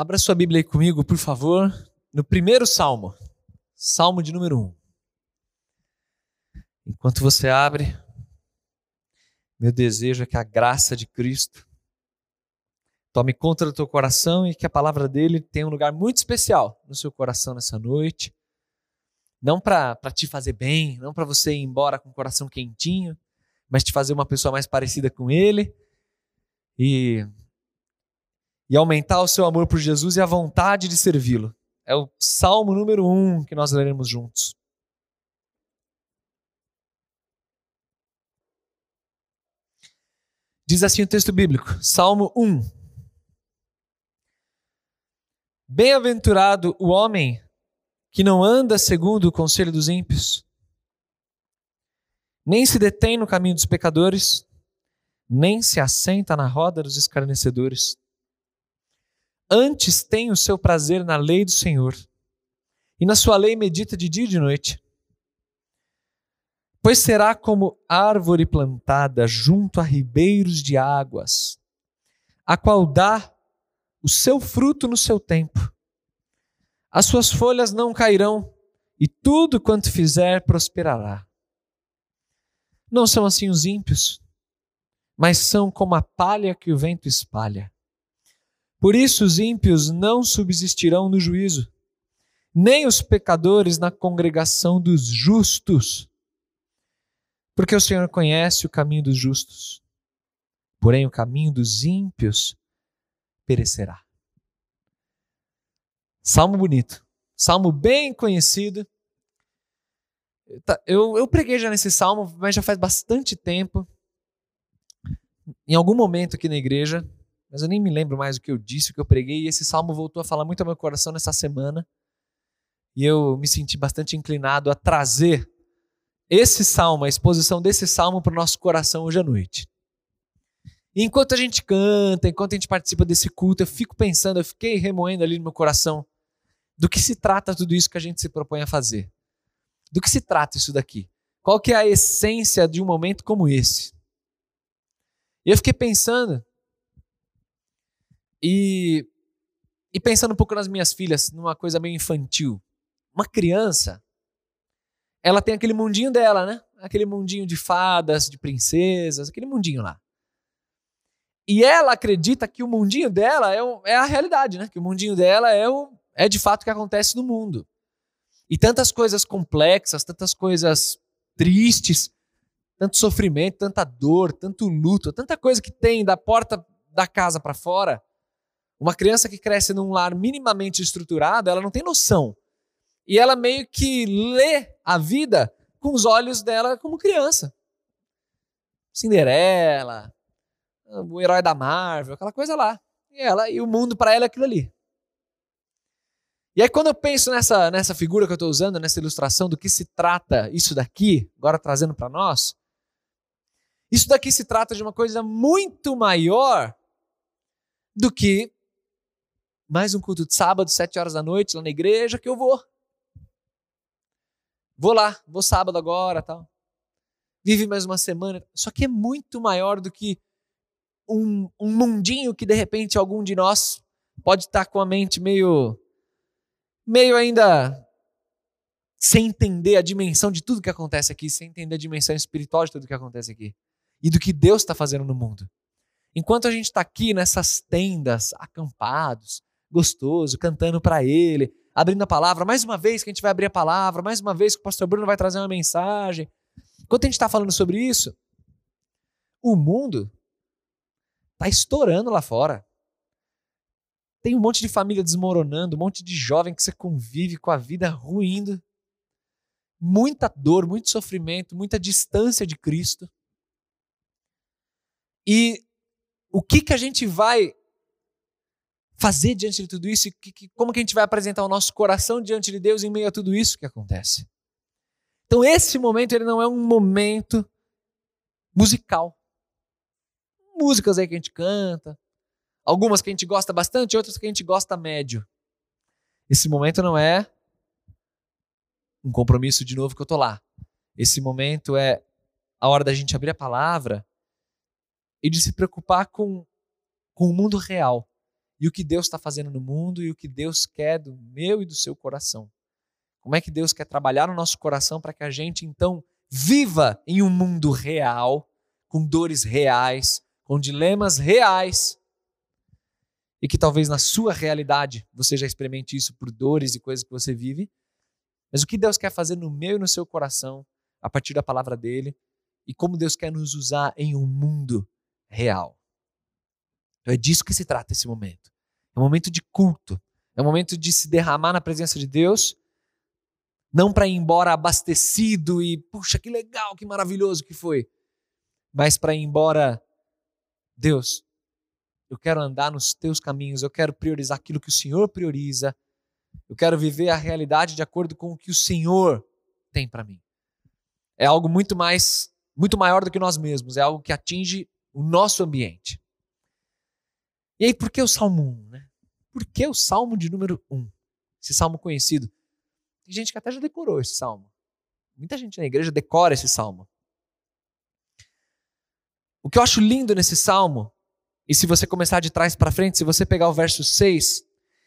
Abra sua Bíblia aí comigo, por favor, no primeiro salmo, salmo de número 1. Um. Enquanto você abre, meu desejo é que a graça de Cristo tome conta do teu coração e que a palavra dele tenha um lugar muito especial no seu coração nessa noite. Não para te fazer bem, não para você ir embora com o coração quentinho, mas te fazer uma pessoa mais parecida com ele e, e aumentar o seu amor por Jesus e a vontade de servi-lo. É o salmo número um que nós leremos juntos. Diz assim o texto bíblico, Salmo 1. Bem-aventurado o homem que não anda segundo o conselho dos ímpios, nem se detém no caminho dos pecadores, nem se assenta na roda dos escarnecedores. Antes tem o seu prazer na lei do Senhor, e na sua lei medita de dia e de noite pois será como árvore plantada junto a ribeiros de águas, a qual dá o seu fruto no seu tempo. As suas folhas não cairão, e tudo quanto fizer prosperará. Não são assim os ímpios, mas são como a palha que o vento espalha. Por isso os ímpios não subsistirão no juízo, nem os pecadores na congregação dos justos porque o Senhor conhece o caminho dos justos, porém o caminho dos ímpios perecerá. Salmo bonito, salmo bem conhecido. Tá, eu, eu preguei já nesse salmo, mas já faz bastante tempo. Em algum momento aqui na igreja, mas eu nem me lembro mais o que eu disse, o que eu preguei, e esse salmo voltou a falar muito ao meu coração nessa semana. E eu me senti bastante inclinado a trazer esse salmo, a exposição desse salmo para o nosso coração hoje à noite. E enquanto a gente canta, enquanto a gente participa desse culto, eu fico pensando, eu fiquei remoendo ali no meu coração do que se trata tudo isso que a gente se propõe a fazer. Do que se trata isso daqui? Qual que é a essência de um momento como esse? E eu fiquei pensando e, e pensando um pouco nas minhas filhas, numa coisa meio infantil. Uma criança, ela tem aquele mundinho dela, né? Aquele mundinho de fadas, de princesas, aquele mundinho lá. E ela acredita que o mundinho dela é, é a realidade, né? Que o mundinho dela é, é de fato o que acontece no mundo. E tantas coisas complexas, tantas coisas tristes, tanto sofrimento, tanta dor, tanto luto, tanta coisa que tem da porta da casa para fora. Uma criança que cresce num lar minimamente estruturado, ela não tem noção e ela meio que lê a vida com os olhos dela como criança. Cinderela, o herói da Marvel, aquela coisa lá. E ela e o mundo para ela é aquilo ali. E aí quando eu penso nessa nessa figura que eu estou usando, nessa ilustração do que se trata isso daqui, agora trazendo para nós, isso daqui se trata de uma coisa muito maior do que mais um culto de sábado, sete horas da noite, lá na igreja, que eu vou. Vou lá, vou sábado agora, tal. Vive mais uma semana. Só que é muito maior do que um, um mundinho que de repente algum de nós pode estar com a mente meio meio ainda sem entender a dimensão de tudo que acontece aqui, sem entender a dimensão espiritual de tudo que acontece aqui e do que Deus está fazendo no mundo. Enquanto a gente está aqui nessas tendas, acampados, gostoso, cantando para Ele, abrindo a palavra, mais uma vez que a gente vai abrir a palavra, mais uma vez que o pastor Bruno vai trazer uma mensagem. Enquanto a gente está falando sobre isso, o mundo está estourando lá fora. Tem um monte de família desmoronando, um monte de jovem que você convive com a vida ruindo. Muita dor, muito sofrimento, muita distância de Cristo. E o que, que a gente vai fazer diante de tudo isso que, que, como que a gente vai apresentar o nosso coração diante de Deus em meio a tudo isso que acontece. Então esse momento ele não é um momento musical. Músicas aí que a gente canta, algumas que a gente gosta bastante, outras que a gente gosta médio. Esse momento não é um compromisso de novo que eu tô lá. Esse momento é a hora da gente abrir a palavra e de se preocupar com, com o mundo real e o que Deus está fazendo no mundo e o que Deus quer do meu e do seu coração. Como é que Deus quer trabalhar no nosso coração para que a gente então viva em um mundo real, com dores reais, com dilemas reais, e que talvez na sua realidade você já experimente isso por dores e coisas que você vive, mas o que Deus quer fazer no meu e no seu coração, a partir da palavra dele, e como Deus quer nos usar em um mundo real. Então é disso que se trata esse momento. É um momento de culto. É um momento de se derramar na presença de Deus, não para ir embora abastecido e, puxa, que legal, que maravilhoso que foi, mas para ir embora, Deus, eu quero andar nos teus caminhos, eu quero priorizar aquilo que o Senhor prioriza, eu quero viver a realidade de acordo com o que o Senhor tem para mim. É algo muito mais, muito maior do que nós mesmos, é algo que atinge o nosso ambiente. E aí, por que o Salmo 1? Né? Por que o Salmo de número 1? Esse salmo conhecido. Tem gente que até já decorou esse salmo. Muita gente na igreja decora esse salmo. O que eu acho lindo nesse salmo, e se você começar de trás para frente, se você pegar o verso 6,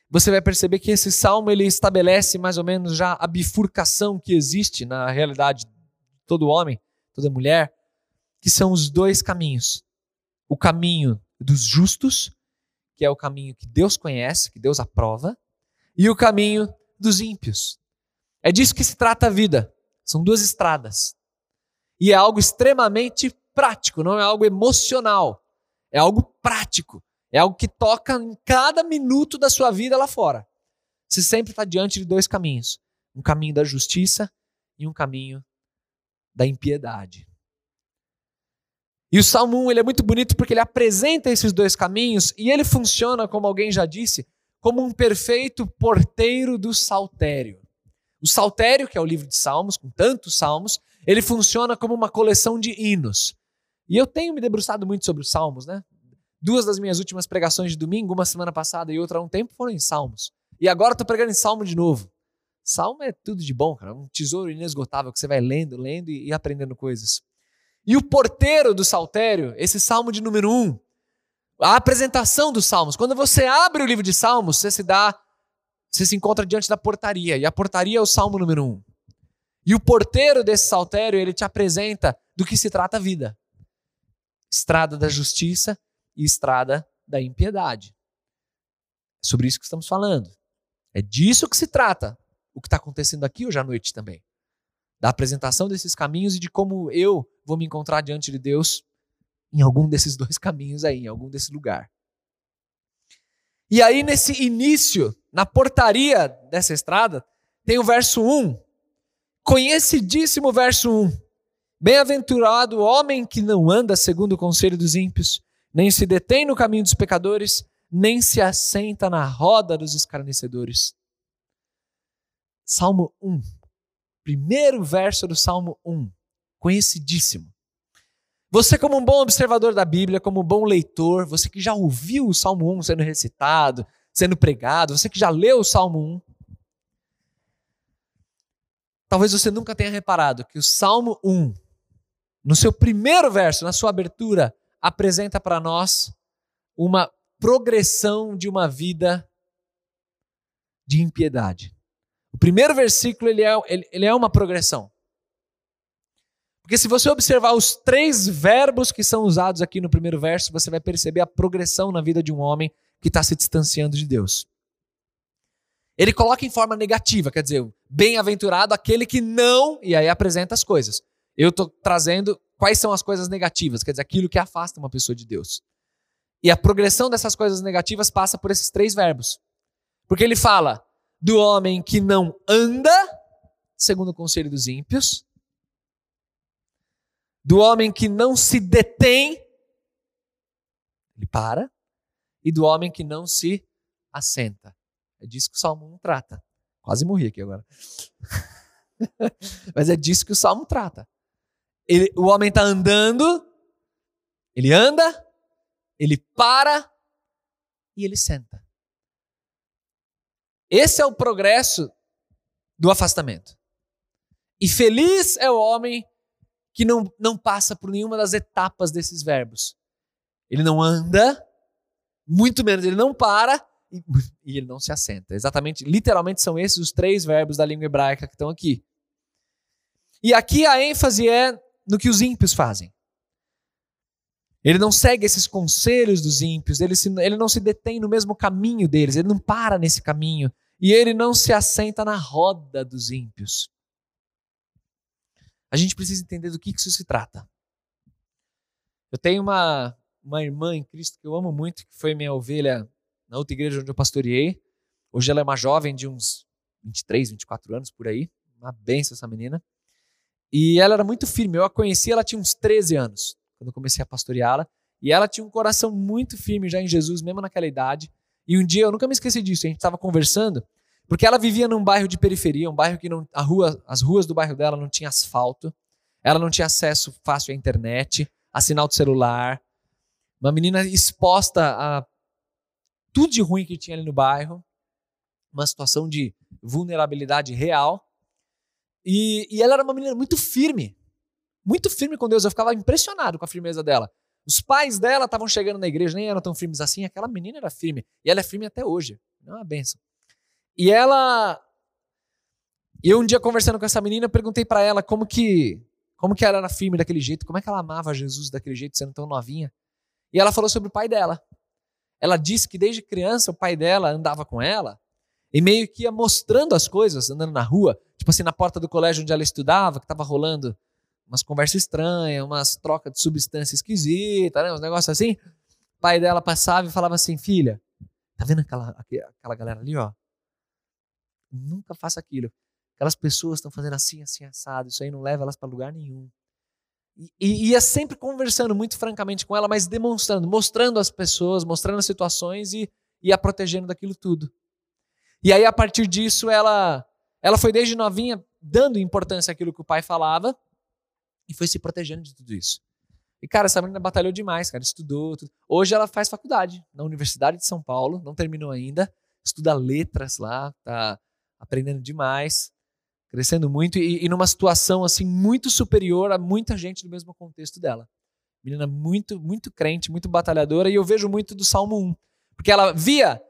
você vai perceber que esse salmo ele estabelece mais ou menos já a bifurcação que existe na realidade de todo homem, toda mulher, que são os dois caminhos. O caminho dos justos que é o caminho que Deus conhece, que Deus aprova, e o caminho dos ímpios. É disso que se trata a vida. São duas estradas. E é algo extremamente prático, não é algo emocional. É algo prático. É algo que toca em cada minuto da sua vida lá fora. Você sempre está diante de dois caminhos: um caminho da justiça e um caminho da impiedade. E o Salmo 1 ele é muito bonito porque ele apresenta esses dois caminhos e ele funciona, como alguém já disse, como um perfeito porteiro do saltério. O saltério, que é o livro de salmos, com tantos salmos, ele funciona como uma coleção de hinos. E eu tenho me debruçado muito sobre os salmos, né? Duas das minhas últimas pregações de domingo, uma semana passada e outra há um tempo, foram em salmos. E agora estou pregando em salmo de novo. Salmo é tudo de bom, cara. Um tesouro inesgotável que você vai lendo, lendo e aprendendo coisas. E o porteiro do saltério, esse salmo de número 1, um, a apresentação dos salmos. Quando você abre o livro de salmos, você se dá, você se encontra diante da portaria, e a portaria é o salmo número 1. Um. E o porteiro desse saltério, ele te apresenta do que se trata a vida. Estrada da justiça e estrada da impiedade. É sobre isso que estamos falando. É disso que se trata o que está acontecendo aqui hoje à noite também da apresentação desses caminhos e de como eu vou me encontrar diante de Deus em algum desses dois caminhos aí, em algum desse lugar. E aí, nesse início, na portaria dessa estrada, tem o verso 1, conhecidíssimo verso 1. Bem-aventurado o homem que não anda segundo o conselho dos ímpios, nem se detém no caminho dos pecadores, nem se assenta na roda dos escarnecedores. Salmo 1 primeiro verso do Salmo 1, conhecidíssimo. Você, como um bom observador da Bíblia, como um bom leitor, você que já ouviu o Salmo 1 sendo recitado, sendo pregado, você que já leu o Salmo 1, talvez você nunca tenha reparado que o Salmo 1, no seu primeiro verso, na sua abertura, apresenta para nós uma progressão de uma vida de impiedade. O primeiro versículo ele é, ele, ele é uma progressão. Porque se você observar os três verbos que são usados aqui no primeiro verso, você vai perceber a progressão na vida de um homem que está se distanciando de Deus. Ele coloca em forma negativa, quer dizer, bem-aventurado aquele que não, e aí apresenta as coisas. Eu estou trazendo quais são as coisas negativas, quer dizer, aquilo que afasta uma pessoa de Deus. E a progressão dessas coisas negativas passa por esses três verbos. Porque ele fala: do homem que não anda segundo o conselho dos ímpios, do homem que não se detém, ele para, e do homem que não se assenta. É disso que o Salmo 1 trata. Quase morri aqui agora. Mas é disso que o Salmo trata. Ele, o homem está andando, ele anda, ele para e ele senta. Esse é o progresso do afastamento. E feliz é o homem que não, não passa por nenhuma das etapas desses verbos. Ele não anda, muito menos ele não para e, e ele não se assenta. Exatamente, literalmente são esses os três verbos da língua hebraica que estão aqui. E aqui a ênfase é no que os ímpios fazem. Ele não segue esses conselhos dos ímpios, ele, se, ele não se detém no mesmo caminho deles, ele não para nesse caminho, e ele não se assenta na roda dos ímpios. A gente precisa entender do que isso se trata. Eu tenho uma, uma irmã em Cristo que eu amo muito, que foi minha ovelha na outra igreja onde eu pastoreei. Hoje ela é uma jovem de uns 23, 24 anos por aí. Uma benção essa menina. E ela era muito firme. Eu a conheci, ela tinha uns 13 anos, quando eu comecei a pastoreá-la. E ela tinha um coração muito firme já em Jesus, mesmo naquela idade. E um dia, eu nunca me esqueci disso, a gente estava conversando, porque ela vivia num bairro de periferia, um bairro que não, a rua, as ruas do bairro dela não tinha asfalto, ela não tinha acesso fácil à internet, a sinal de celular. Uma menina exposta a tudo de ruim que tinha ali no bairro, uma situação de vulnerabilidade real. E, e ela era uma menina muito firme, muito firme com Deus. Eu ficava impressionado com a firmeza dela. Os pais dela estavam chegando na igreja, nem eram tão firmes assim. Aquela menina era firme. E ela é firme até hoje. É uma benção. E ela. Eu um dia conversando com essa menina, perguntei para ela como que como que ela era firme daquele jeito, como é que ela amava Jesus daquele jeito, sendo tão novinha. E ela falou sobre o pai dela. Ela disse que desde criança o pai dela andava com ela e meio que ia mostrando as coisas, andando na rua, tipo assim, na porta do colégio onde ela estudava, que estava rolando umas conversas estranhas, umas trocas de substância esquisita, né, uns negócios assim. O pai dela passava e falava assim: Filha, tá vendo aquela, aquela galera ali, ó? Nunca faça aquilo. Aquelas pessoas estão fazendo assim, assim, assado. Isso aí não leva elas para lugar nenhum. E, e ia sempre conversando muito francamente com ela, mas demonstrando, mostrando as pessoas, mostrando as situações e ia protegendo daquilo tudo. E aí, a partir disso, ela, ela foi desde novinha dando importância àquilo que o pai falava e foi se protegendo de tudo isso. E, cara, essa menina batalhou demais, cara, estudou. Tudo. Hoje ela faz faculdade na Universidade de São Paulo, não terminou ainda, estuda letras lá, tá aprendendo demais, crescendo muito e, e numa situação assim muito superior a muita gente do mesmo contexto dela. Menina muito, muito crente, muito batalhadora, e eu vejo muito do Salmo 1, porque ela via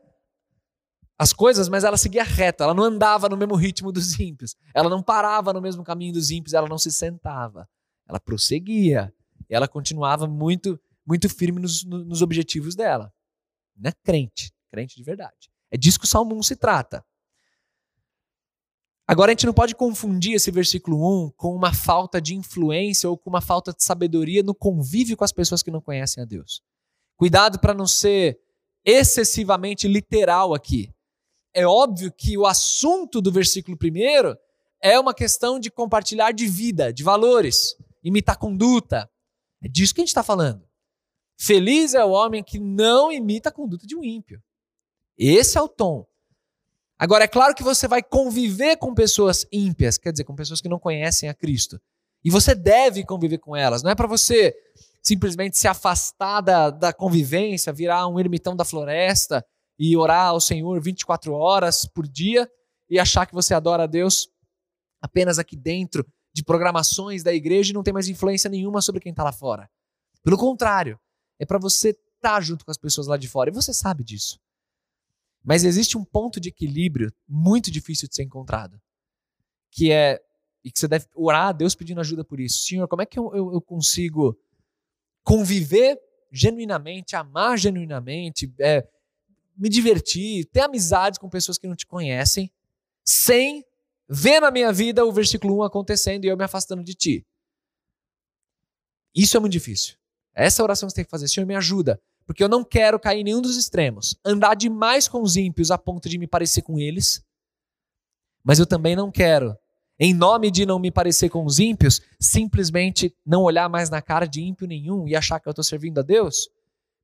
as coisas, mas ela seguia reta, ela não andava no mesmo ritmo dos ímpios, ela não parava no mesmo caminho dos ímpios, ela não se sentava, ela prosseguia, ela continuava muito, muito firme nos, nos objetivos dela. Não é crente, crente de verdade. É disso que o Salmo 1 se trata. Agora a gente não pode confundir esse versículo 1 com uma falta de influência ou com uma falta de sabedoria no convívio com as pessoas que não conhecem a Deus. Cuidado para não ser excessivamente literal aqui é óbvio que o assunto do versículo primeiro é uma questão de compartilhar de vida, de valores, imitar conduta. É disso que a gente está falando. Feliz é o homem que não imita a conduta de um ímpio. Esse é o tom. Agora, é claro que você vai conviver com pessoas ímpias, quer dizer, com pessoas que não conhecem a Cristo. E você deve conviver com elas. Não é para você simplesmente se afastar da, da convivência, virar um ermitão da floresta e orar ao Senhor 24 horas por dia e achar que você adora a Deus apenas aqui dentro de programações da igreja e não tem mais influência nenhuma sobre quem está lá fora. Pelo contrário, é para você estar tá junto com as pessoas lá de fora e você sabe disso. Mas existe um ponto de equilíbrio muito difícil de ser encontrado, que é e que você deve orar a Deus pedindo ajuda por isso. Senhor, como é que eu, eu, eu consigo conviver genuinamente, amar genuinamente, é, me divertir, ter amizades com pessoas que não te conhecem, sem ver na minha vida o versículo 1 acontecendo e eu me afastando de ti. Isso é muito difícil. Essa oração que você tem que fazer. Senhor, me ajuda. Porque eu não quero cair em nenhum dos extremos. Andar demais com os ímpios a ponto de me parecer com eles. Mas eu também não quero, em nome de não me parecer com os ímpios, simplesmente não olhar mais na cara de ímpio nenhum e achar que eu estou servindo a Deus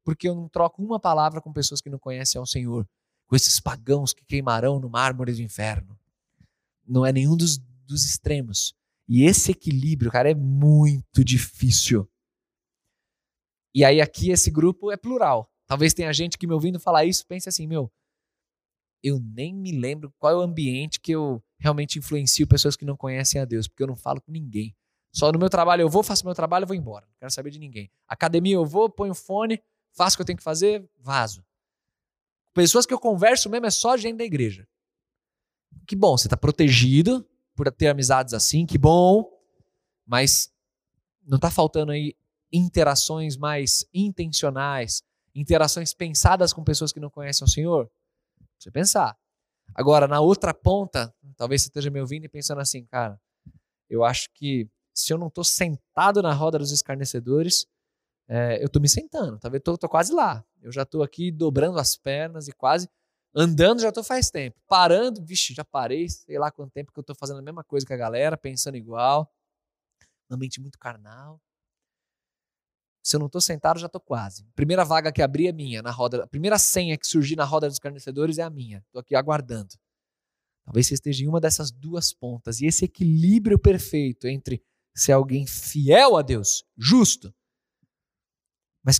porque eu não troco uma palavra com pessoas que não conhecem ao Senhor, com esses pagãos que queimarão no mármore do inferno. Não é nenhum dos, dos extremos. E esse equilíbrio, cara, é muito difícil. E aí aqui esse grupo é plural. Talvez tenha gente que me ouvindo falar isso pense assim, meu, eu nem me lembro qual é o ambiente que eu realmente influencio pessoas que não conhecem a Deus, porque eu não falo com ninguém. Só no meu trabalho eu vou, faço meu trabalho e vou embora. Não quero saber de ninguém. Academia eu vou, ponho fone, faço o que eu tenho que fazer, vazo. Pessoas que eu converso mesmo é só gente da igreja. Que bom, você está protegido por ter amizades assim, que bom. Mas não está faltando aí interações mais intencionais, interações pensadas com pessoas que não conhecem o Senhor? Você pensar. Agora, na outra ponta, talvez você esteja me ouvindo e pensando assim, cara, eu acho que se eu não estou sentado na roda dos escarnecedores, é, eu estou me sentando, talvez tá estou quase lá. Eu já estou aqui dobrando as pernas e quase andando, já estou faz tempo. Parando, vixe, já parei, sei lá quanto tempo que eu estou fazendo a mesma coisa que a galera, pensando igual. Uma mente muito carnal. Se eu não estou sentado, já estou quase. Primeira vaga que abrir é minha na roda. A primeira senha que surgir na roda dos escarnecedores é a minha. Estou aqui aguardando. Talvez você esteja em uma dessas duas pontas. E esse equilíbrio perfeito entre ser alguém fiel a Deus, justo, mas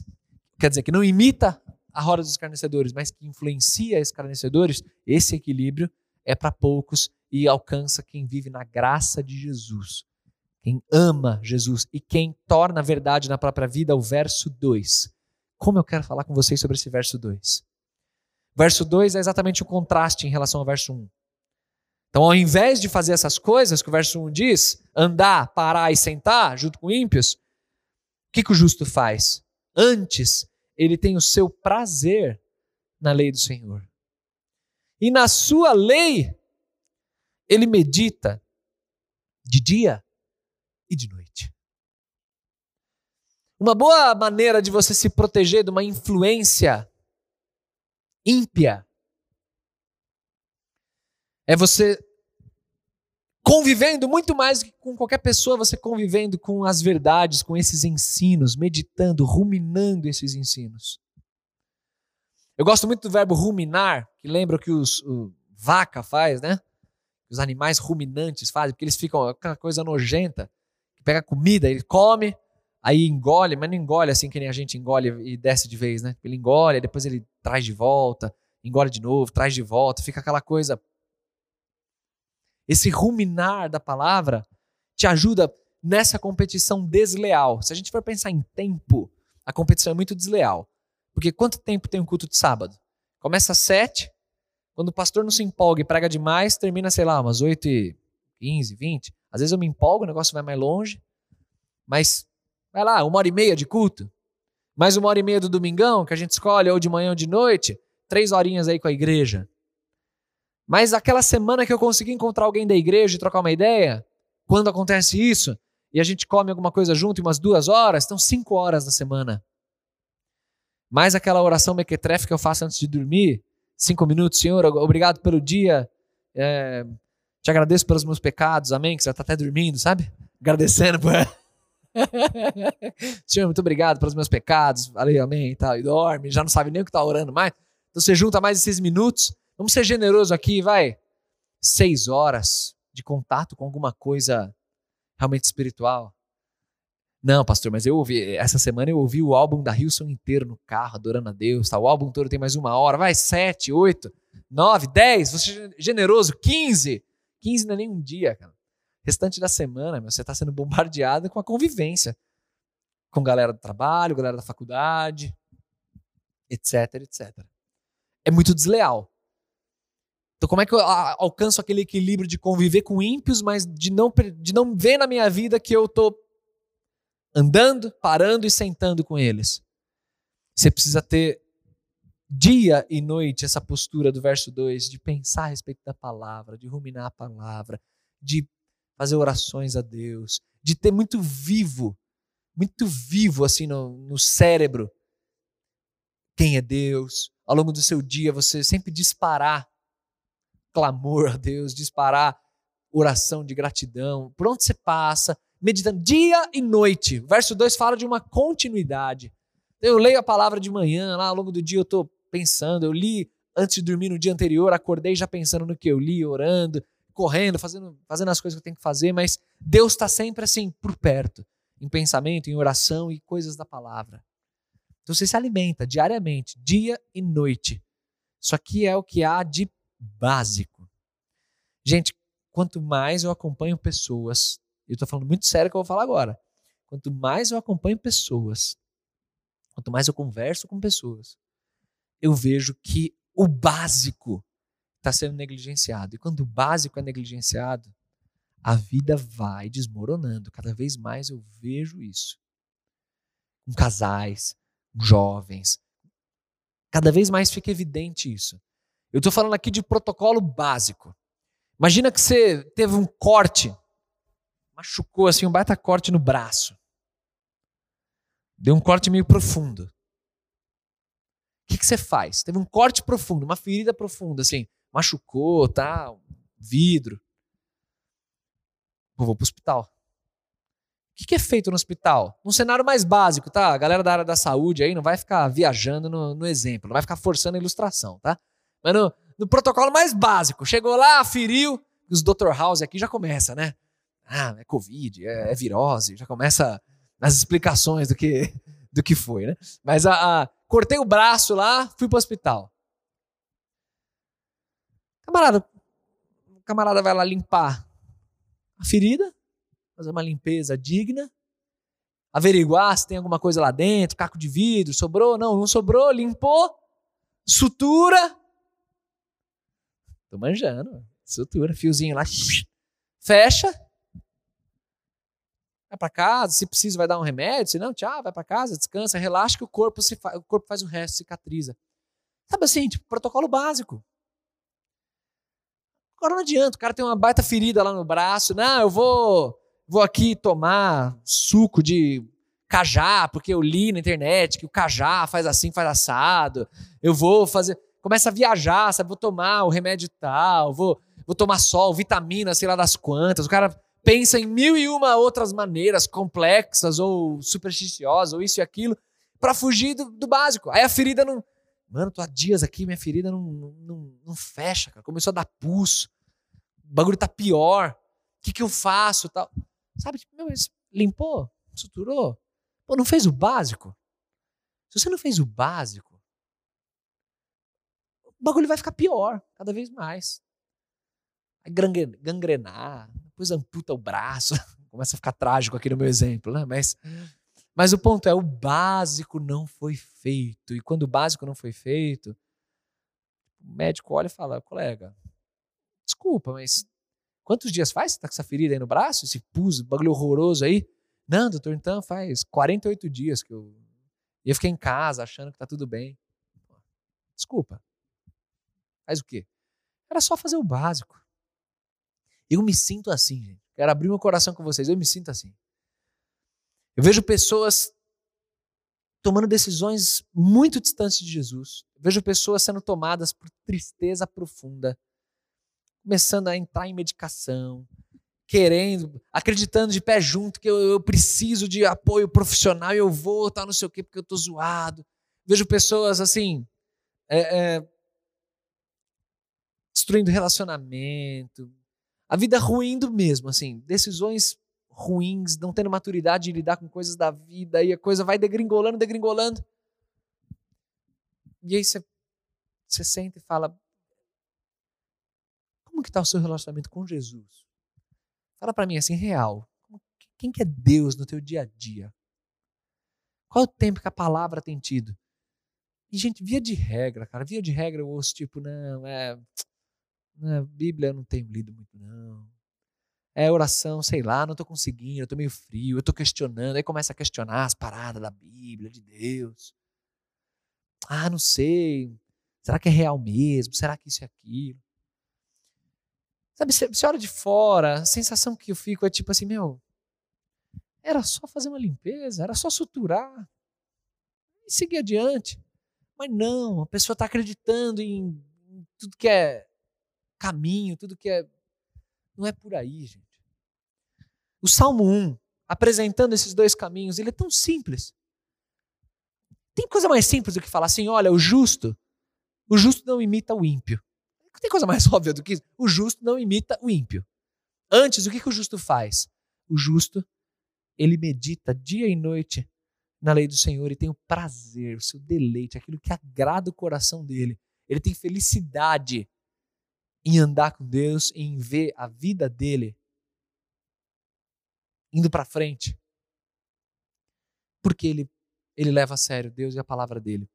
quer dizer que não imita a roda dos escarnecedores, mas que influencia escarnecedores, esse equilíbrio é para poucos e alcança quem vive na graça de Jesus, quem ama Jesus e quem torna a verdade na própria vida, o verso 2. Como eu quero falar com vocês sobre esse verso 2? Verso 2 é exatamente o contraste em relação ao verso 1. Então, ao invés de fazer essas coisas que o verso 1 diz, andar, parar e sentar junto com ímpios, o que, que o justo faz? Antes, ele tem o seu prazer na lei do Senhor. E na sua lei, ele medita de dia e de noite. Uma boa maneira de você se proteger de uma influência ímpia é você convivendo muito mais que com qualquer pessoa, você convivendo com as verdades, com esses ensinos, meditando, ruminando esses ensinos. Eu gosto muito do verbo ruminar, que lembra o que os o vaca faz, né? Os animais ruminantes fazem, porque eles ficam aquela coisa nojenta, que pega comida, ele come, aí engole, mas não engole assim que nem a gente engole e desce de vez, né? Ele engole, depois ele traz de volta, engole de novo, traz de volta, fica aquela coisa esse ruminar da palavra te ajuda nessa competição desleal. Se a gente for pensar em tempo, a competição é muito desleal. Porque quanto tempo tem um culto de sábado? Começa às sete, quando o pastor não se empolga e prega demais, termina, sei lá, umas oito e quinze, vinte. Às vezes eu me empolgo, o negócio vai mais longe, mas vai lá, uma hora e meia de culto. Mais uma hora e meia do domingão, que a gente escolhe, ou de manhã ou de noite, três horinhas aí com a igreja. Mas aquela semana que eu consegui encontrar alguém da igreja e trocar uma ideia, quando acontece isso, e a gente come alguma coisa junto em umas duas horas, então cinco horas na semana. Mais aquela oração mequetrefe que eu faço antes de dormir, cinco minutos, Senhor, obrigado pelo dia, é, te agradeço pelos meus pecados, amém, que você está até dormindo, sabe? Agradecendo por... Senhor, muito obrigado pelos meus pecados, valeu, amém, e tal, e dorme, já não sabe nem o que está orando mais. Então você junta mais esses minutos, Vamos ser generoso aqui, vai. Seis horas de contato com alguma coisa realmente espiritual. Não, pastor, mas eu ouvi, essa semana eu ouvi o álbum da Hilson inteiro no carro, adorando a Deus. Tá? O álbum todo tem mais uma hora. Vai, sete, oito, nove, dez. Você é generoso, quinze. Quinze não é nem um dia, cara. Restante da semana, meu, você está sendo bombardeado com a convivência. Com galera do trabalho, galera da faculdade, etc, etc. É muito desleal. Então, como é que eu alcanço aquele equilíbrio de conviver com ímpios, mas de não, de não ver na minha vida que eu estou andando, parando e sentando com eles? Você precisa ter dia e noite essa postura do verso 2 de pensar a respeito da palavra, de ruminar a palavra, de fazer orações a Deus, de ter muito vivo, muito vivo assim no, no cérebro quem é Deus. Ao longo do seu dia, você sempre disparar clamor a Deus, disparar oração de gratidão. Por onde você passa, meditando dia e noite. O verso 2 fala de uma continuidade. Eu leio a palavra de manhã, lá ao longo do dia eu estou pensando, eu li antes de dormir no dia anterior, acordei já pensando no que eu li, orando, correndo, fazendo, fazendo as coisas que eu tenho que fazer, mas Deus está sempre assim, por perto, em pensamento, em oração e coisas da palavra. Então você se alimenta diariamente, dia e noite. Isso aqui é o que há de básico. Gente, quanto mais eu acompanho pessoas, eu estou falando muito sério que eu vou falar agora. Quanto mais eu acompanho pessoas, quanto mais eu converso com pessoas, eu vejo que o básico está sendo negligenciado. E quando o básico é negligenciado, a vida vai desmoronando. Cada vez mais eu vejo isso. Com casais, com jovens. Cada vez mais fica evidente isso. Eu estou falando aqui de protocolo básico. Imagina que você teve um corte, machucou assim, um baita corte no braço. Deu um corte meio profundo. O que, que você faz? Teve um corte profundo, uma ferida profunda, assim, machucou, tá? Vidro. Pô, vou pro hospital. O que, que é feito no hospital? Num cenário mais básico, tá? A galera da área da saúde aí não vai ficar viajando no, no exemplo, não vai ficar forçando a ilustração, tá? Mas no, no protocolo mais básico, chegou lá, feriu, os Dr. House aqui já começa, né? Ah, é Covid, é, é virose, já começa nas explicações do que, do que foi, né? Mas a, a cortei o braço lá, fui para o hospital. Camarada, o camarada vai lá limpar a ferida, fazer uma limpeza digna, averiguar se tem alguma coisa lá dentro, caco de vidro, sobrou, não, não sobrou, limpou, sutura. Tô manjando, sutura, fiozinho lá, fecha, vai para casa, se precisa vai dar um remédio, se não, tchau, vai para casa, descansa, relaxa que o corpo, se o corpo faz o resto, cicatriza. Sabe assim, tipo, protocolo básico. Agora não adianta, o cara tem uma baita ferida lá no braço, não, eu vou, vou aqui tomar suco de cajá, porque eu li na internet que o cajá faz assim, faz assado, eu vou fazer, começa a viajar, sabe, vou tomar o remédio tal, vou, vou tomar sol, vitamina, sei lá das quantas, o cara pensa em mil e uma outras maneiras complexas ou supersticiosas ou isso e aquilo para fugir do, do, básico. Aí a ferida não. Mano, tô há dias aqui, minha ferida não, não, não fecha, cara. Começou a dar pulso. O bagulho tá pior. O que, que eu faço? Tal. Sabe, tipo, meu, limpou? Suturou? Pô, não fez o básico? Se você não fez o básico, o bagulho vai ficar pior, cada vez mais. Vai gangrenar, depois amputa o braço. Começa a ficar trágico aqui no meu exemplo, né? Mas, mas o ponto é: o básico não foi feito. E quando o básico não foi feito, o médico olha e fala: colega, desculpa, mas quantos dias faz você tá com essa ferida aí no braço? Esse pus, bagulho horroroso aí? Não, doutor, então faz 48 dias que eu. E eu fiquei em casa achando que tá tudo bem. Desculpa. Faz o quê? Era só fazer o básico. Eu me sinto assim, gente. Quero abrir meu coração com vocês. Eu me sinto assim. Eu vejo pessoas tomando decisões muito distantes de Jesus. Eu vejo pessoas sendo tomadas por tristeza profunda, começando a entrar em medicação, querendo, acreditando de pé junto que eu, eu preciso de apoio profissional e eu vou, tá, não sei o quê, porque eu tô zoado. Vejo pessoas assim, é, é, destruindo relacionamento, a vida ruindo mesmo, assim, decisões ruins, não tendo maturidade de lidar com coisas da vida, e a coisa vai degringolando, degringolando. E aí você, você senta e fala: Como que está o seu relacionamento com Jesus? Fala para mim assim, real. Quem que é Deus no teu dia a dia? Qual o tempo que a palavra tem tido? E, gente, via de regra, cara, via de regra eu ouço tipo, não, é na Bíblia eu não tenho lido muito, não. É oração, sei lá, não estou conseguindo, estou meio frio, eu estou questionando. Aí começa a questionar as paradas da Bíblia, de Deus. Ah, não sei. Será que é real mesmo? Será que isso é aquilo? Sabe, você olha de fora, a sensação que eu fico é tipo assim, meu, era só fazer uma limpeza, era só suturar e seguir adiante. Mas não, a pessoa está acreditando em tudo que é caminho, tudo que é. Não é por aí, gente. O Salmo 1, apresentando esses dois caminhos, ele é tão simples. tem coisa mais simples do que falar assim: olha, o justo, o justo não imita o ímpio. Tem coisa mais óbvia do que isso? O justo não imita o ímpio. Antes, o que, que o justo faz? O justo, ele medita dia e noite na lei do Senhor e tem o prazer, o seu deleite, aquilo que agrada o coração dele. Ele tem felicidade em andar com Deus, em ver a vida dele indo para frente. Porque ele, ele leva a sério Deus e a palavra dele.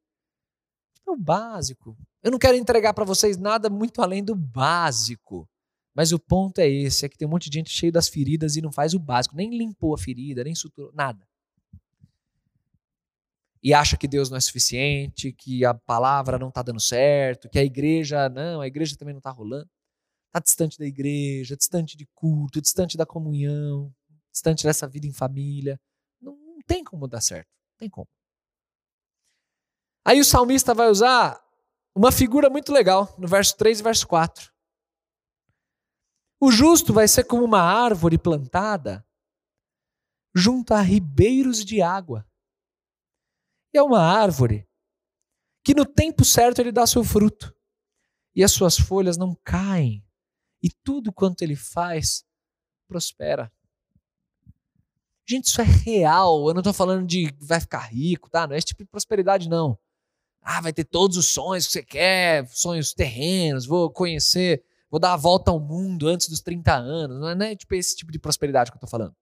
É o básico. Eu não quero entregar para vocês nada muito além do básico. Mas o ponto é esse: é que tem um monte de gente cheio das feridas e não faz o básico, nem limpou a ferida, nem suturou, nada. E acha que Deus não é suficiente, que a palavra não está dando certo, que a igreja, não, a igreja também não está rolando. Está distante da igreja, distante de culto, distante da comunhão, distante dessa vida em família. Não, não tem como dar certo. Não tem como. Aí o salmista vai usar uma figura muito legal no verso 3 e verso 4. O justo vai ser como uma árvore plantada junto a ribeiros de água. É uma árvore que no tempo certo ele dá seu fruto, e as suas folhas não caem, e tudo quanto ele faz prospera. Gente, isso é real. Eu não estou falando de vai ficar rico, tá? Não é esse tipo de prosperidade, não. Ah, vai ter todos os sonhos que você quer, sonhos terrenos, vou conhecer, vou dar a volta ao mundo antes dos 30 anos. Não é, não é tipo esse tipo de prosperidade que eu estou falando.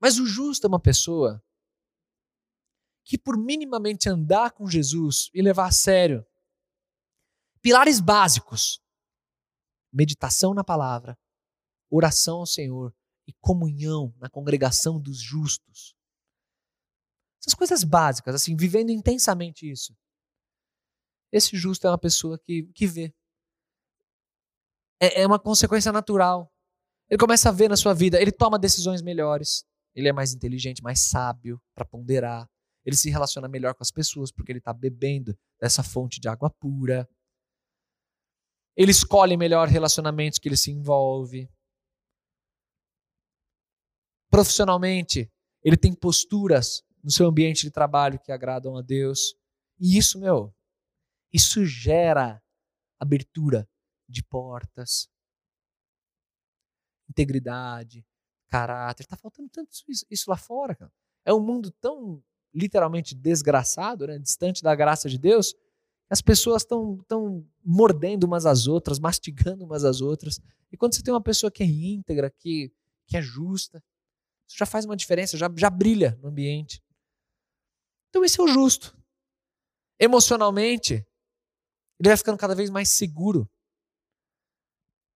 Mas o justo é uma pessoa que, por minimamente andar com Jesus e levar a sério pilares básicos, meditação na palavra, oração ao Senhor e comunhão na congregação dos justos. Essas coisas básicas, assim, vivendo intensamente isso. Esse justo é uma pessoa que, que vê. É, é uma consequência natural. Ele começa a ver na sua vida, ele toma decisões melhores, ele é mais inteligente, mais sábio para ponderar. Ele se relaciona melhor com as pessoas porque ele está bebendo dessa fonte de água pura. Ele escolhe melhor relacionamentos que ele se envolve. Profissionalmente, ele tem posturas no seu ambiente de trabalho que agradam a Deus. E isso, meu, isso gera abertura de portas, integridade, caráter. Tá faltando tanto isso, isso lá fora, cara. É um mundo tão literalmente desgraçado, né, distante da graça de Deus, as pessoas estão tão mordendo umas às outras, mastigando umas às outras. E quando você tem uma pessoa que é íntegra, que, que é justa, isso já faz uma diferença, já, já brilha no ambiente. Então esse é o justo. Emocionalmente, ele vai ficando cada vez mais seguro.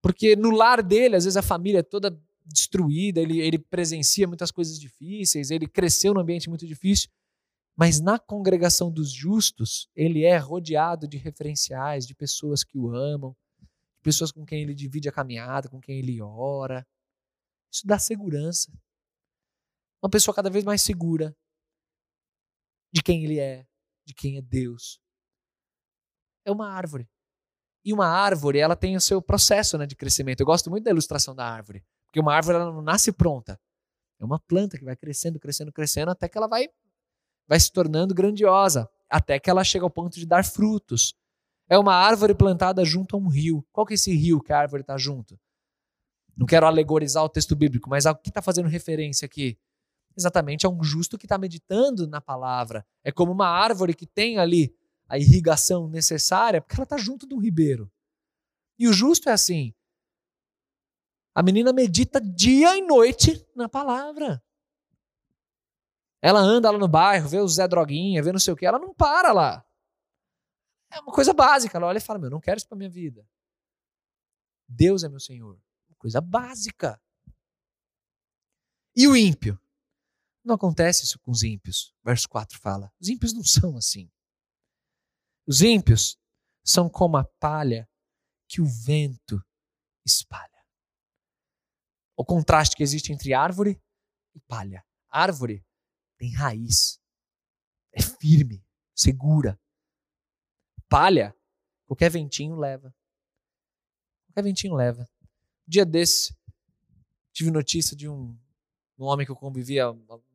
Porque no lar dele, às vezes a família é toda destruída, ele, ele presencia muitas coisas difíceis, ele cresceu num ambiente muito difícil. Mas na congregação dos justos, ele é rodeado de referenciais, de pessoas que o amam, de pessoas com quem ele divide a caminhada, com quem ele ora. Isso dá segurança. Uma pessoa cada vez mais segura de quem ele é, de quem é Deus. É uma árvore. E uma árvore, ela tem o seu processo né, de crescimento. Eu gosto muito da ilustração da árvore. Porque uma árvore ela não nasce pronta. É uma planta que vai crescendo, crescendo, crescendo, até que ela vai, vai se tornando grandiosa. Até que ela chega ao ponto de dar frutos. É uma árvore plantada junto a um rio. Qual que é esse rio que a árvore está junto? Não quero alegorizar o texto bíblico, mas o que está fazendo referência aqui? Exatamente, é um justo que está meditando na palavra. É como uma árvore que tem ali a irrigação necessária, porque ela está junto de um ribeiro. E o justo é assim. A menina medita dia e noite na palavra. Ela anda lá no bairro, vê o Zé Droguinha, vê não sei o que, ela não para lá. É uma coisa básica. Ela olha e fala: Meu, não quero isso para minha vida. Deus é meu Senhor. Coisa básica. E o ímpio? Não acontece isso com os ímpios. Verso 4 fala: os ímpios não são assim. Os ímpios são como a palha que o vento espalha. O contraste que existe entre árvore e palha. Árvore tem raiz, é firme, segura. Palha, qualquer ventinho leva. Qualquer ventinho leva. Um dia desse, tive notícia de um, um homem que eu convivia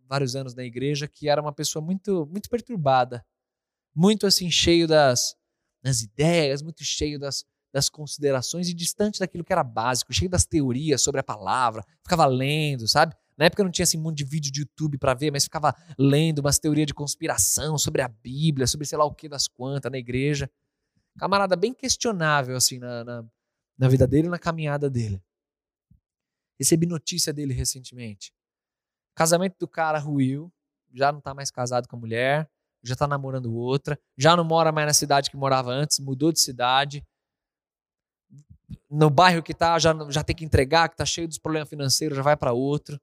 vários anos na igreja que era uma pessoa muito, muito perturbada, muito assim cheio das, das ideias, muito cheio das, das considerações e distante daquilo que era básico, cheio das teorias sobre a palavra, ficava lendo, sabe? Na época não tinha assim um monte de vídeo de YouTube para ver, mas ficava lendo umas teorias de conspiração sobre a Bíblia, sobre sei lá o que das quantas na igreja. Camarada bem questionável assim na, na, na vida dele na caminhada dele. Recebi notícia dele recentemente. Casamento do cara ruiu, já não tá mais casado com a mulher, já tá namorando outra, já não mora mais na cidade que morava antes, mudou de cidade. No bairro que tá, já, já tem que entregar, que tá cheio dos problemas financeiros, já vai para outro.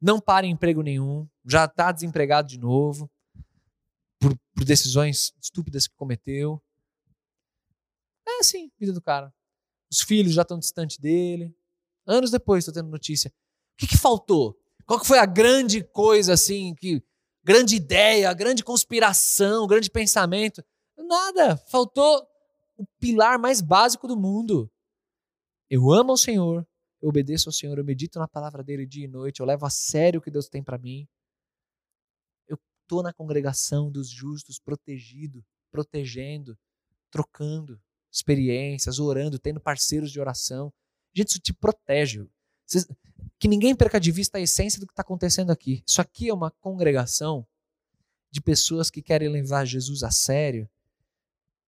Não para em emprego nenhum, já tá desempregado de novo por, por decisões estúpidas que cometeu. É assim, vida do cara. Os filhos já estão distante dele. Anos depois estou tendo notícia. O que, que faltou? Qual que foi a grande coisa assim, que grande ideia, grande conspiração, grande pensamento? Nada. Faltou o pilar mais básico do mundo. Eu amo ao Senhor, eu obedeço ao Senhor, eu medito na palavra dele dia e noite, eu levo a sério o que Deus tem para mim. Eu estou na congregação dos justos, protegido, protegendo, trocando experiências, orando, tendo parceiros de oração. Gente, isso te protege. Que ninguém perca de vista a essência do que está acontecendo aqui. Isso aqui é uma congregação de pessoas que querem levar Jesus a sério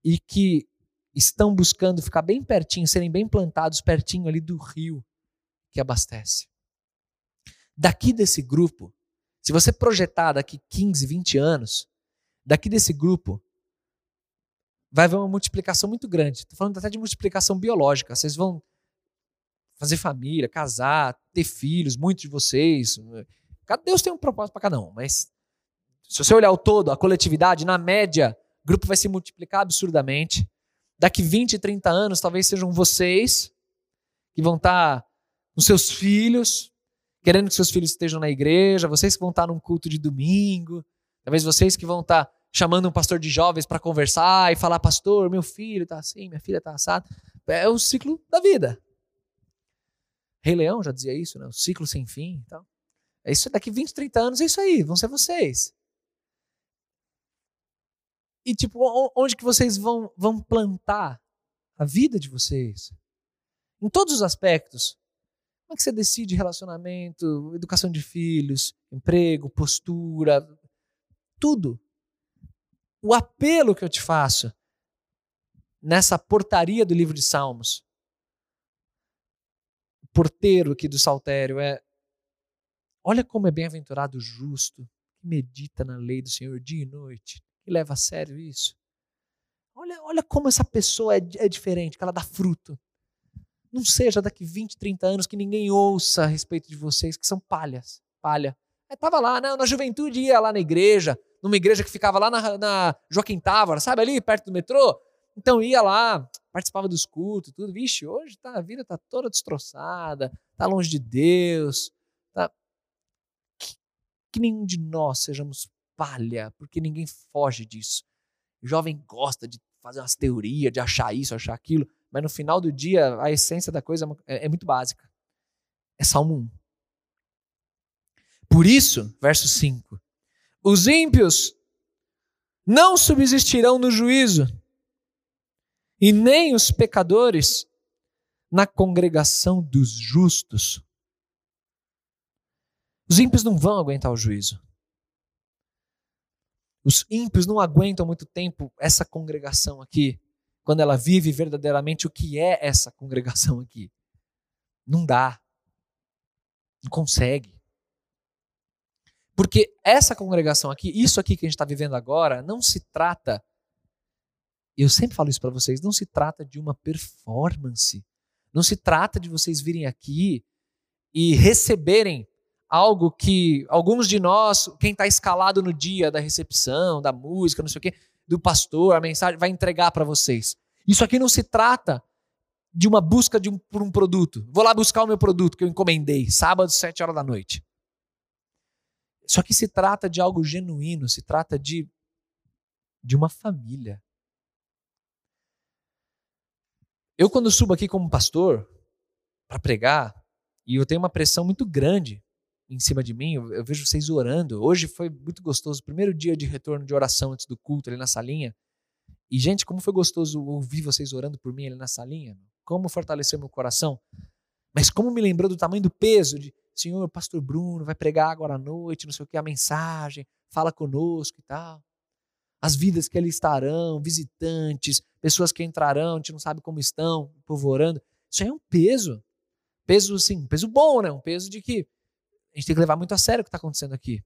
e que estão buscando ficar bem pertinho, serem bem plantados pertinho ali do rio que abastece. Daqui desse grupo, se você projetar daqui 15, 20 anos, daqui desse grupo, vai haver uma multiplicação muito grande. Estou falando até de multiplicação biológica. Vocês vão fazer família, casar, ter filhos, muitos de vocês. Deus tem um propósito para cada um, mas se você olhar o todo, a coletividade, na média, o grupo vai se multiplicar absurdamente. Daqui 20, 30 anos, talvez sejam vocês que vão estar com seus filhos, querendo que seus filhos estejam na igreja, vocês que vão estar num culto de domingo, talvez vocês que vão estar chamando um pastor de jovens para conversar e falar, pastor, meu filho está assim, minha filha está assada. É o ciclo da vida. Rei Leão já dizia isso, né? O ciclo sem fim. Então, é isso daqui 20, 30 anos, é isso aí, vão ser vocês. E tipo, onde que vocês vão, vão plantar a vida de vocês? Em todos os aspectos. Como é que você decide relacionamento, educação de filhos, emprego, postura, tudo. O apelo que eu te faço nessa portaria do livro de Salmos porteiro aqui do saltério é: olha como é bem-aventurado o justo, que medita na lei do Senhor dia e noite, que leva a sério isso. Olha, olha como essa pessoa é, é diferente, que ela dá fruto. Não seja daqui 20, 30 anos que ninguém ouça a respeito de vocês, que são palhas, palha. Estava lá, não, na juventude ia lá na igreja, numa igreja que ficava lá na, na Joaquim Távora, sabe ali, perto do metrô? Então ia lá, participava dos cultos, tudo. Vixe, hoje tá, a vida tá toda destroçada, tá longe de Deus. Tá... Que, que nenhum de nós sejamos palha, porque ninguém foge disso. O jovem gosta de fazer umas teorias, de achar isso, achar aquilo, mas no final do dia a essência da coisa é, é muito básica. É Salmo 1. Por isso, verso 5: os ímpios não subsistirão no juízo e nem os pecadores na congregação dos justos. Os ímpios não vão aguentar o juízo. Os ímpios não aguentam muito tempo essa congregação aqui, quando ela vive verdadeiramente o que é essa congregação aqui. Não dá. Não consegue. Porque essa congregação aqui, isso aqui que a gente está vivendo agora, não se trata eu sempre falo isso para vocês, não se trata de uma performance. Não se trata de vocês virem aqui e receberem algo que alguns de nós, quem está escalado no dia da recepção, da música, não sei o quê, do pastor, a mensagem, vai entregar para vocês. Isso aqui não se trata de uma busca de um, por um produto. Vou lá buscar o meu produto que eu encomendei, sábado, sete horas da noite. Isso aqui se trata de algo genuíno, se trata de, de uma família. Eu, quando subo aqui como pastor para pregar, e eu tenho uma pressão muito grande em cima de mim, eu, vejo vocês orando. Hoje foi muito gostoso, primeiro dia de retorno de oração antes do culto ali na salinha. E, gente, como foi gostoso ouvir vocês orando por mim ali na salinha. Como fortaleceu meu coração. Mas como me lembrou do tamanho do peso de, Senhor, pastor Bruno vai pregar agora à noite, não sei o que, a mensagem, fala conosco e tal. As vidas que ali estarão, visitantes, pessoas que entrarão, a gente não sabe como estão, o povo orando. Isso aí é um peso. Peso, sim, peso bom, né? Um peso de que a gente tem que levar muito a sério o que está acontecendo aqui.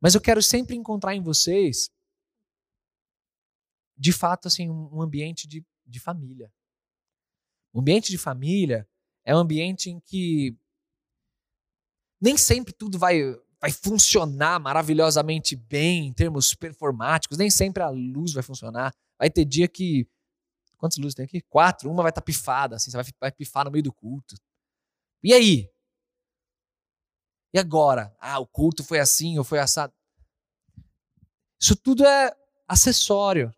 Mas eu quero sempre encontrar em vocês, de fato, assim, um ambiente de, de família. O ambiente de família é um ambiente em que nem sempre tudo vai, vai funcionar maravilhosamente bem em termos performáticos, nem sempre a luz vai funcionar. Vai ter dia que. Quantas luzes tem aqui? Quatro. Uma vai estar tá pifada, assim, você vai, vai pifar no meio do culto. E aí? E agora? Ah, o culto foi assim ou foi assado. Isso tudo é acessório.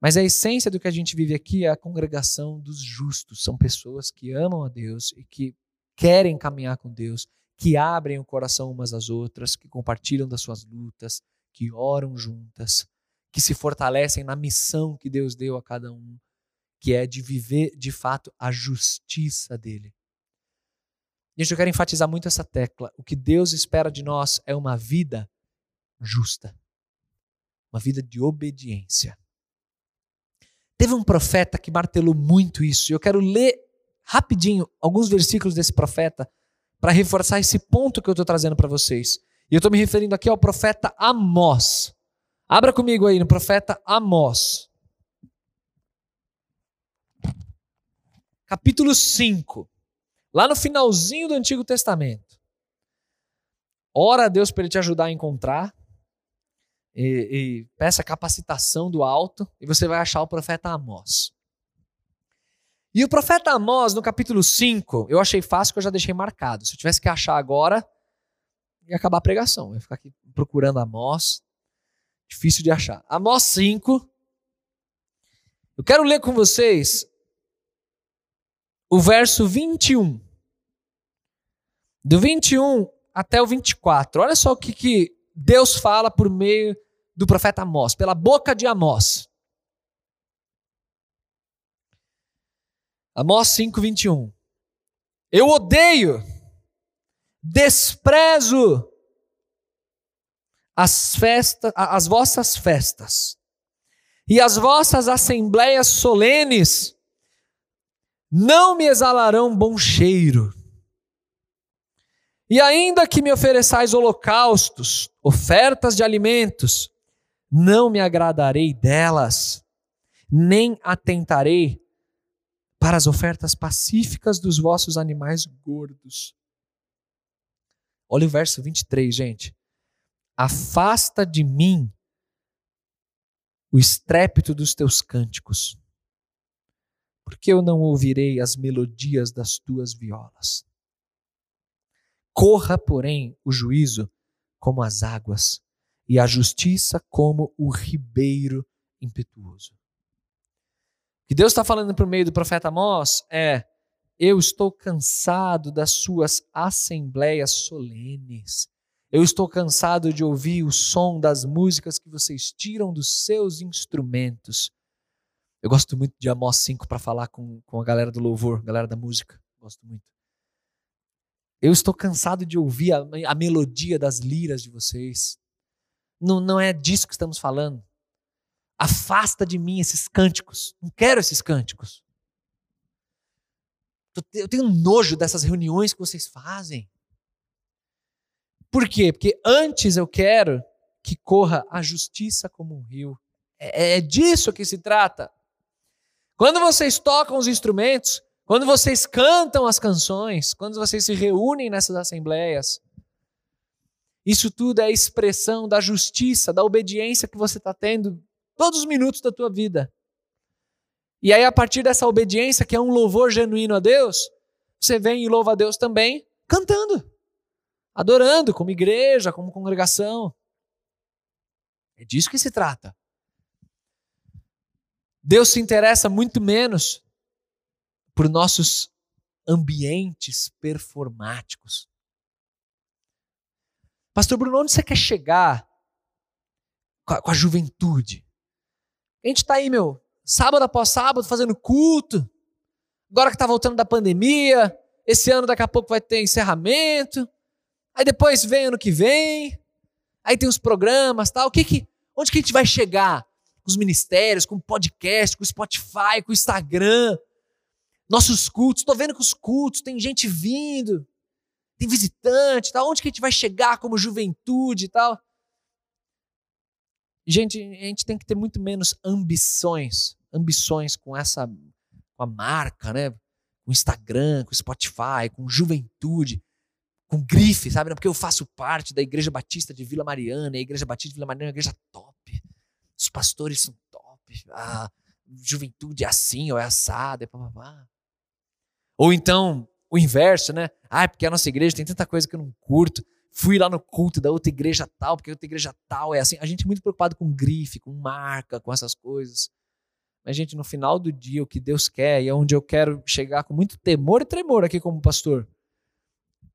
Mas a essência do que a gente vive aqui é a congregação dos justos. São pessoas que amam a Deus e que querem caminhar com Deus, que abrem o coração umas às outras, que compartilham das suas lutas, que oram juntas, que se fortalecem na missão que Deus deu a cada um, que é de viver de fato a justiça dele. Gente, eu quero enfatizar muito essa tecla. O que Deus espera de nós é uma vida justa, uma vida de obediência. Teve um profeta que martelou muito isso, e eu quero ler rapidinho alguns versículos desse profeta para reforçar esse ponto que eu estou trazendo para vocês. E eu estou me referindo aqui ao profeta Amós. Abra comigo aí no profeta Amós. Capítulo 5. Lá no finalzinho do Antigo Testamento. Ora a Deus para ele te ajudar a encontrar. E, e peça capacitação do alto. E você vai achar o profeta Amós. E o profeta Amós, no capítulo 5, eu achei fácil que eu já deixei marcado. Se eu tivesse que achar agora, ia acabar a pregação. Eu ia ficar aqui procurando Amós. Difícil de achar. Amós 5. Eu quero ler com vocês o verso 21 do 21 até o 24. Olha só o que, que Deus fala por meio do profeta Amós, pela boca de Amós. Amós 5, 21. Eu odeio, desprezo as festas, as vossas festas e as vossas assembleias solenes não me exalarão bom cheiro. E ainda que me ofereçais holocaustos, ofertas de alimentos, não me agradarei delas, nem atentarei para as ofertas pacíficas dos vossos animais gordos. Olha o verso 23, gente. Afasta de mim o estrépito dos teus cânticos, porque eu não ouvirei as melodias das tuas violas. Corra, porém, o juízo como as águas, e a justiça como o ribeiro impetuoso. O que Deus está falando por meio do profeta Amós é: eu estou cansado das suas assembleias solenes. Eu estou cansado de ouvir o som das músicas que vocês tiram dos seus instrumentos. Eu gosto muito de Amós 5 para falar com, com a galera do louvor, galera da música. Gosto muito. Eu estou cansado de ouvir a, a melodia das liras de vocês. Não, não é disso que estamos falando. Afasta de mim esses cânticos. Não quero esses cânticos. Eu tenho nojo dessas reuniões que vocês fazem. Por quê? Porque antes eu quero que corra a justiça como um rio. É, é disso que se trata. Quando vocês tocam os instrumentos, quando vocês cantam as canções, quando vocês se reúnem nessas assembleias, isso tudo é expressão da justiça, da obediência que você está tendo todos os minutos da tua vida. E aí, a partir dessa obediência, que é um louvor genuíno a Deus, você vem e louva a Deus também cantando, adorando, como igreja, como congregação. É disso que se trata. Deus se interessa muito menos por nossos ambientes performáticos. Pastor Bruno, onde você quer chegar com a, com a juventude? A gente está aí, meu, sábado após sábado, fazendo culto. Agora que está voltando da pandemia, esse ano daqui a pouco vai ter encerramento. Aí depois vem ano que vem. Aí tem os programas, tal. O que que, onde que a gente vai chegar? Com os ministérios, com o podcast, com o Spotify, com o Instagram. Nossos cultos, estou vendo que os cultos tem gente vindo, tem visitante, tal. Onde que a gente vai chegar como juventude e tal? Gente, a gente tem que ter muito menos ambições, ambições com essa com a marca, né? Com o Instagram, com Spotify, com juventude com grife, sabe? Porque eu faço parte da Igreja Batista de Vila Mariana, a Igreja Batista de Vila Mariana é uma igreja top. Os pastores são top. A juventude é assim, ou é assada, é papapá. Ou então, o inverso, né? Ah, é porque a nossa igreja tem tanta coisa que eu não curto. Fui lá no culto da outra igreja tal, porque a outra igreja tal é assim. A gente é muito preocupado com grife, com marca, com essas coisas. Mas, gente, no final do dia, o que Deus quer, e é onde eu quero chegar com muito temor e tremor aqui como pastor,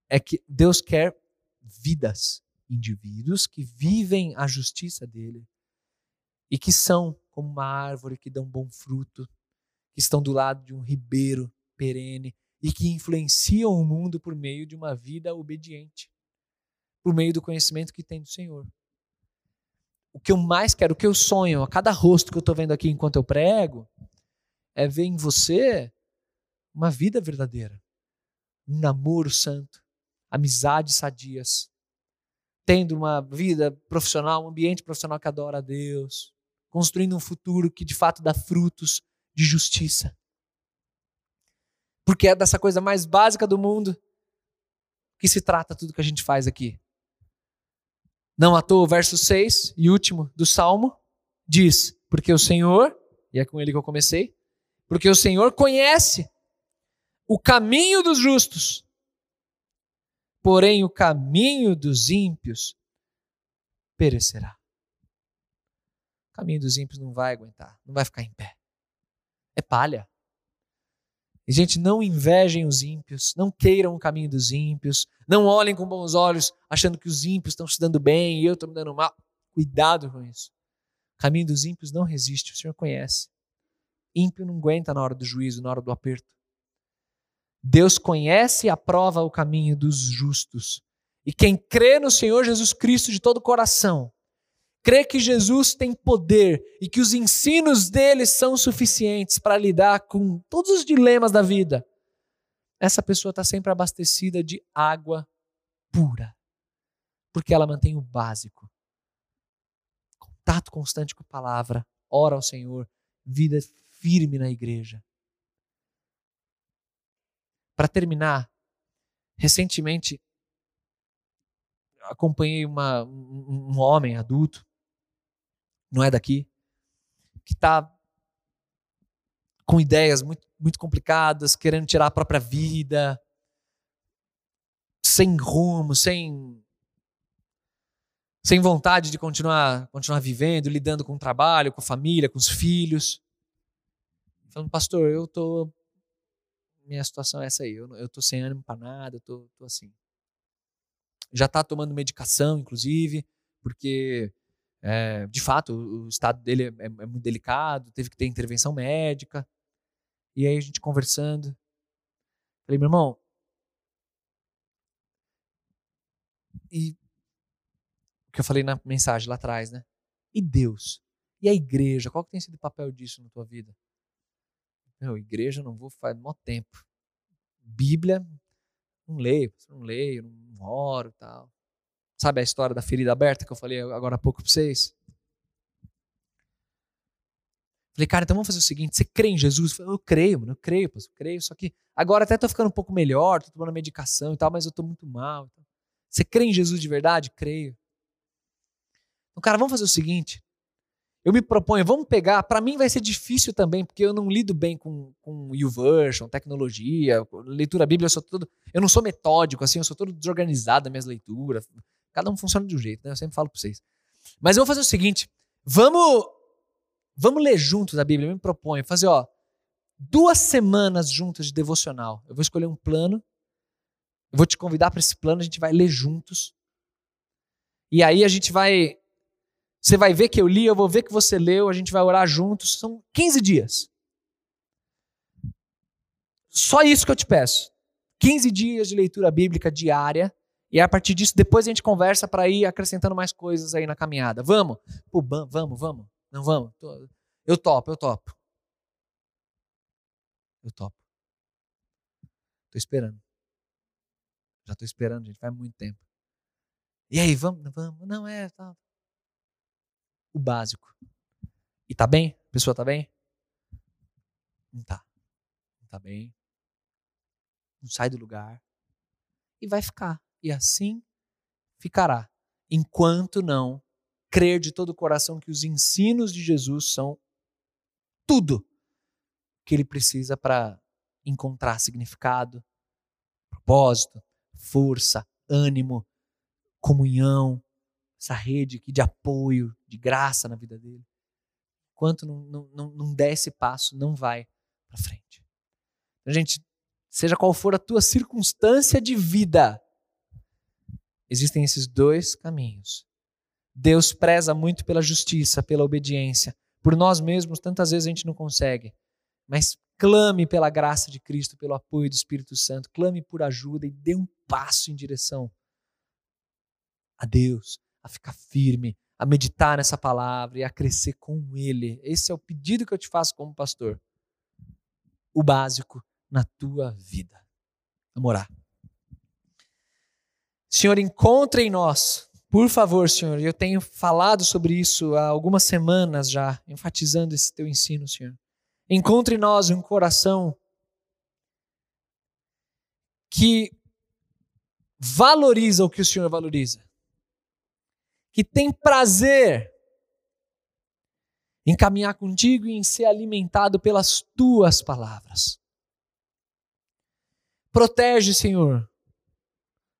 é que Deus quer vidas, indivíduos que vivem a justiça dele e que são como uma árvore que dão bom fruto, que estão do lado de um ribeiro perene e que influenciam o mundo por meio de uma vida obediente, por meio do conhecimento que tem do Senhor. O que eu mais quero, o que eu sonho, a cada rosto que eu estou vendo aqui enquanto eu prego, é ver em você uma vida verdadeira, um namoro santo, amizades sadias, tendo uma vida profissional, um ambiente profissional que adora a Deus, construindo um futuro que de fato dá frutos de justiça. Porque é dessa coisa mais básica do mundo que se trata tudo que a gente faz aqui. Não à toa, o verso 6 e último do Salmo diz: Porque o Senhor, e é com ele que eu comecei, porque o Senhor conhece o caminho dos justos, porém o caminho dos ímpios perecerá. O caminho dos ímpios não vai aguentar, não vai ficar em pé. É palha. E, gente, não invejem os ímpios, não queiram o caminho dos ímpios, não olhem com bons olhos achando que os ímpios estão se dando bem e eu estou me dando mal. Cuidado com isso. O caminho dos ímpios não resiste, o Senhor conhece. Ímpio não aguenta na hora do juízo, na hora do aperto. Deus conhece e aprova o caminho dos justos. E quem crê no Senhor Jesus Cristo de todo o coração, crê que Jesus tem poder e que os ensinos dele são suficientes para lidar com todos os dilemas da vida, essa pessoa está sempre abastecida de água pura, porque ela mantém o básico. Contato constante com a palavra, ora ao Senhor, vida firme na igreja. Para terminar, recentemente acompanhei uma, um, um homem adulto, não é daqui, que está com ideias muito, muito complicadas, querendo tirar a própria vida, sem rumo, sem sem vontade de continuar continuar vivendo, lidando com o trabalho, com a família, com os filhos. Falando, pastor, eu tô minha situação é essa aí. Eu, eu tô sem ânimo para nada, eu tô, tô assim. Já tá tomando medicação, inclusive, porque é, de fato o, estado dele é, é, é, muito delicado, teve que ter intervenção médica. E aí a gente conversando, falei, meu irmão, e o que eu falei na mensagem lá atrás, né? E Deus? E a igreja? Qual que tem sido o papel disso na tua vida? Meu, igreja não vou faz mó tempo. Bíblia, não leio, não leio, não oro tal. Sabe a história da ferida aberta que eu falei agora há pouco para vocês? Falei, cara, então vamos fazer o seguinte: você crê em Jesus? Eu, falei, eu creio, mano, eu creio, eu creio. Só que agora até tô ficando um pouco melhor, tô tomando medicação e tal, mas eu tô muito mal. Você crê em Jesus de verdade? Creio. Então, cara, vamos fazer o seguinte: eu me proponho, vamos pegar, para mim vai ser difícil também, porque eu não lido bem com, com YouVersion, tecnologia, leitura bíblia, eu sou todo, eu não sou metódico, assim, eu sou todo desorganizado nas minhas leituras, cada um funciona de um jeito, né, eu sempre falo para vocês. Mas eu vou fazer o seguinte, vamos, vamos ler juntos a Bíblia, eu me proponho fazer, ó, duas semanas juntas de devocional, eu vou escolher um plano, eu vou te convidar para esse plano, a gente vai ler juntos, E aí a gente vai. Você vai ver que eu li, eu vou ver que você leu, a gente vai orar juntos. São 15 dias. Só isso que eu te peço. 15 dias de leitura bíblica diária. E a partir disso, depois a gente conversa para ir acrescentando mais coisas aí na caminhada. Vamos? Pô, vamos, vamos. Não vamos? Eu topo, eu topo. Eu topo. Tô esperando. Já tô esperando, gente. Faz muito tempo. E aí, vamos? Vamos? Não, é. Tá. O básico. E tá bem? A pessoa tá bem? Não tá. Não tá bem. Não sai do lugar. E vai ficar. E assim ficará. Enquanto não crer de todo o coração que os ensinos de Jesus são tudo que ele precisa para encontrar significado, propósito, força, ânimo, comunhão, essa rede aqui de apoio, de graça na vida dele. Enquanto não, não, não, não der esse passo, não vai para frente. Então, gente, seja qual for a tua circunstância de vida, existem esses dois caminhos. Deus preza muito pela justiça, pela obediência. Por nós mesmos, tantas vezes a gente não consegue. Mas clame pela graça de Cristo, pelo apoio do Espírito Santo, clame por ajuda e dê um passo em direção a Deus, a ficar firme, a meditar nessa palavra e a crescer com Ele. Esse é o pedido que eu te faço como pastor. O básico na tua vida. Vamos orar. Senhor, encontre em nós, por favor, Senhor, eu tenho falado sobre isso há algumas semanas já, enfatizando esse teu ensino, Senhor. Encontre em nós um coração que valoriza o que o Senhor valoriza, que tem prazer em caminhar contigo e em ser alimentado pelas tuas palavras. Protege, Senhor,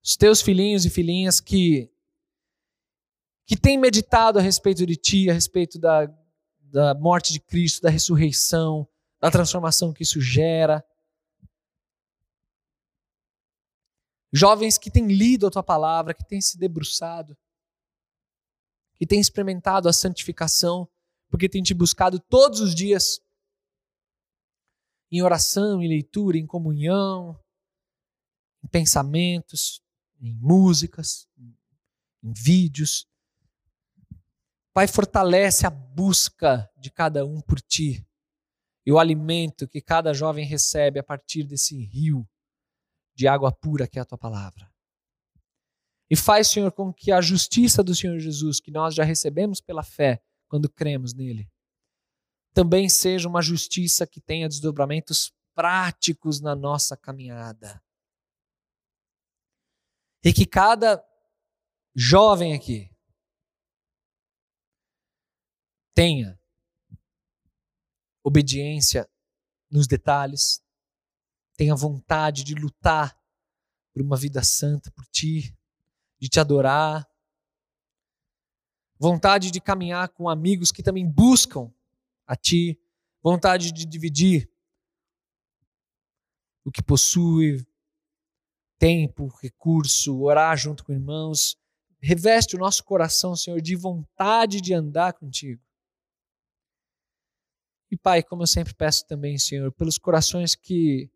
os teus filhinhos e filhinhas que que têm meditado a respeito de ti, a respeito da da morte de Cristo, da ressurreição, da transformação que isso gera. Jovens que têm lido a tua palavra, que têm se debruçado, que têm experimentado a santificação, porque têm te buscado todos os dias em oração, em leitura, em comunhão, em pensamentos, em músicas, em vídeos, Pai, fortalece a busca de cada um por ti e o alimento que cada jovem recebe a partir desse rio de água pura que é a tua palavra. E faz, Senhor, com que a justiça do Senhor Jesus, que nós já recebemos pela fé quando cremos nele, também seja uma justiça que tenha desdobramentos práticos na nossa caminhada. E que cada jovem aqui tenha obediência nos detalhes, tenha vontade de lutar por uma vida santa por ti, de te adorar, vontade de caminhar com amigos que também buscam a ti, vontade de dividir o que possui, tempo, recurso, orar junto com irmãos. Reveste o nosso coração, Senhor, de vontade de andar contigo. E Pai, como eu sempre peço também, Senhor, pelos corações que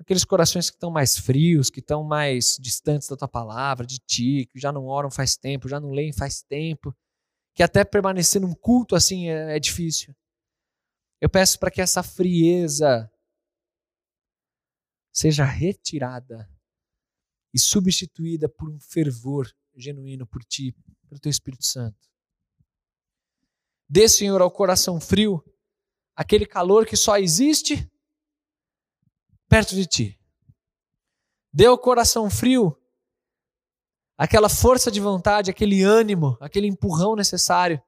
aqueles corações que estão mais frios, que estão mais distantes da tua palavra, de ti, que já não oram faz tempo, já não leem faz tempo, que até permanecer num culto assim é, é difícil. Eu peço para que essa frieza seja retirada e substituída por um fervor genuíno por ti, pelo teu Espírito Santo. Dê, Senhor, ao coração frio aquele calor que só existe perto de ti. Dê ao coração frio aquela força de vontade, aquele ânimo, aquele empurrão necessário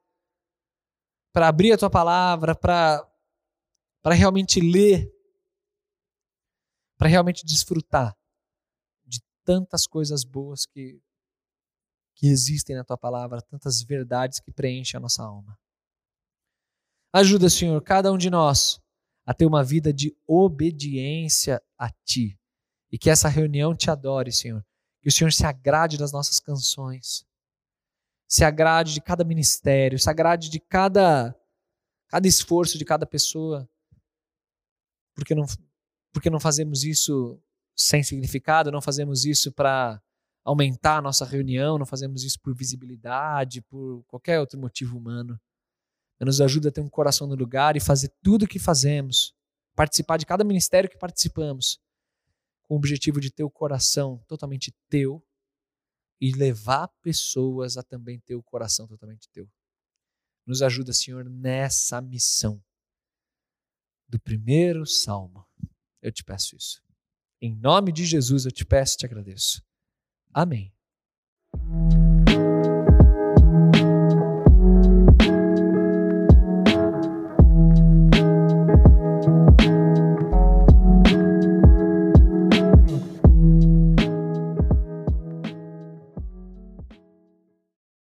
para abrir a tua palavra, para para realmente ler, para realmente desfrutar de tantas coisas boas que que existem na tua palavra, tantas verdades que preenchem a nossa alma. Ajuda, Senhor, cada um de nós a ter uma vida de obediência a Ti. E que essa reunião te adore, Senhor. Que o Senhor se agrade das nossas canções. se agrade de cada ministério, se agrade de cada, cada esforço de cada pessoa. Porque não, porque não fazemos isso sem significado, não fazemos isso para aumentar a nossa reunião, não fazemos isso por visibilidade, por qualquer outro motivo humano. Nos ajuda a ter um coração no lugar e fazer tudo o que fazemos, participar de cada ministério que participamos, com o objetivo de ter o coração totalmente teu e levar pessoas a também ter o coração totalmente teu. Nos ajuda, Senhor, nessa missão do primeiro salmo. Eu te peço isso. Em nome de Jesus eu te peço e te agradeço. Amém.